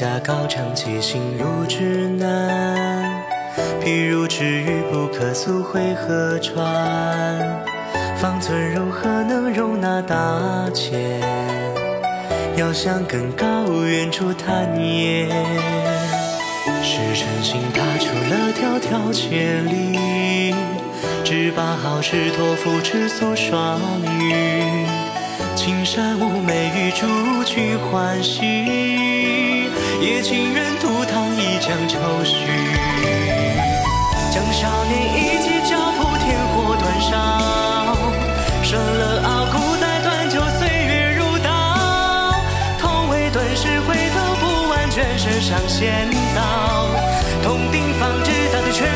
家高唱起心如指南。譬如知遇不可溯回河川，方寸如何能容纳大千？要想更高，远处探烟。是诚心踏出了迢迢千里，只把好事托付赤足双语。青山无眉玉竹去欢喜，也情愿独躺一江愁绪。将少年意气交付天火断烧，生了傲骨再断就岁月如刀。痛为顿时回头不完全身上仙道，痛定方知大地全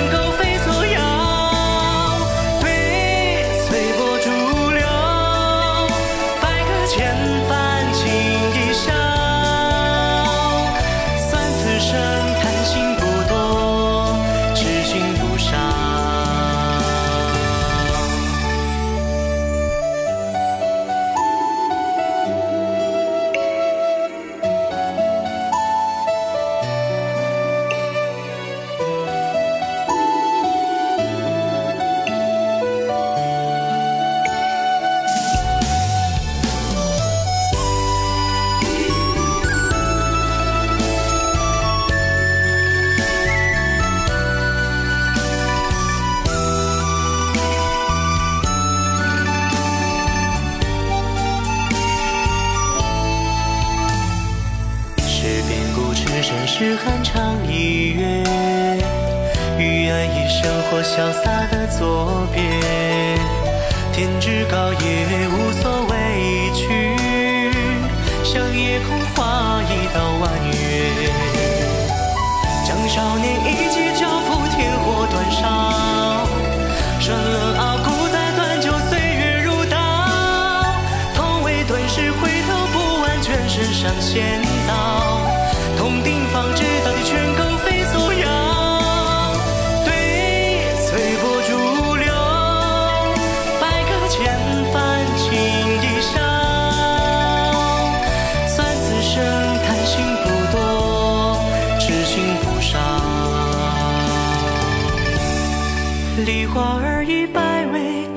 故痴身是寒长一月，与爱意生活潇洒的作别，天之高也，无所畏惧，向夜空划一道弯月，将少年意气交付天火，断烧。梨花儿已败萎。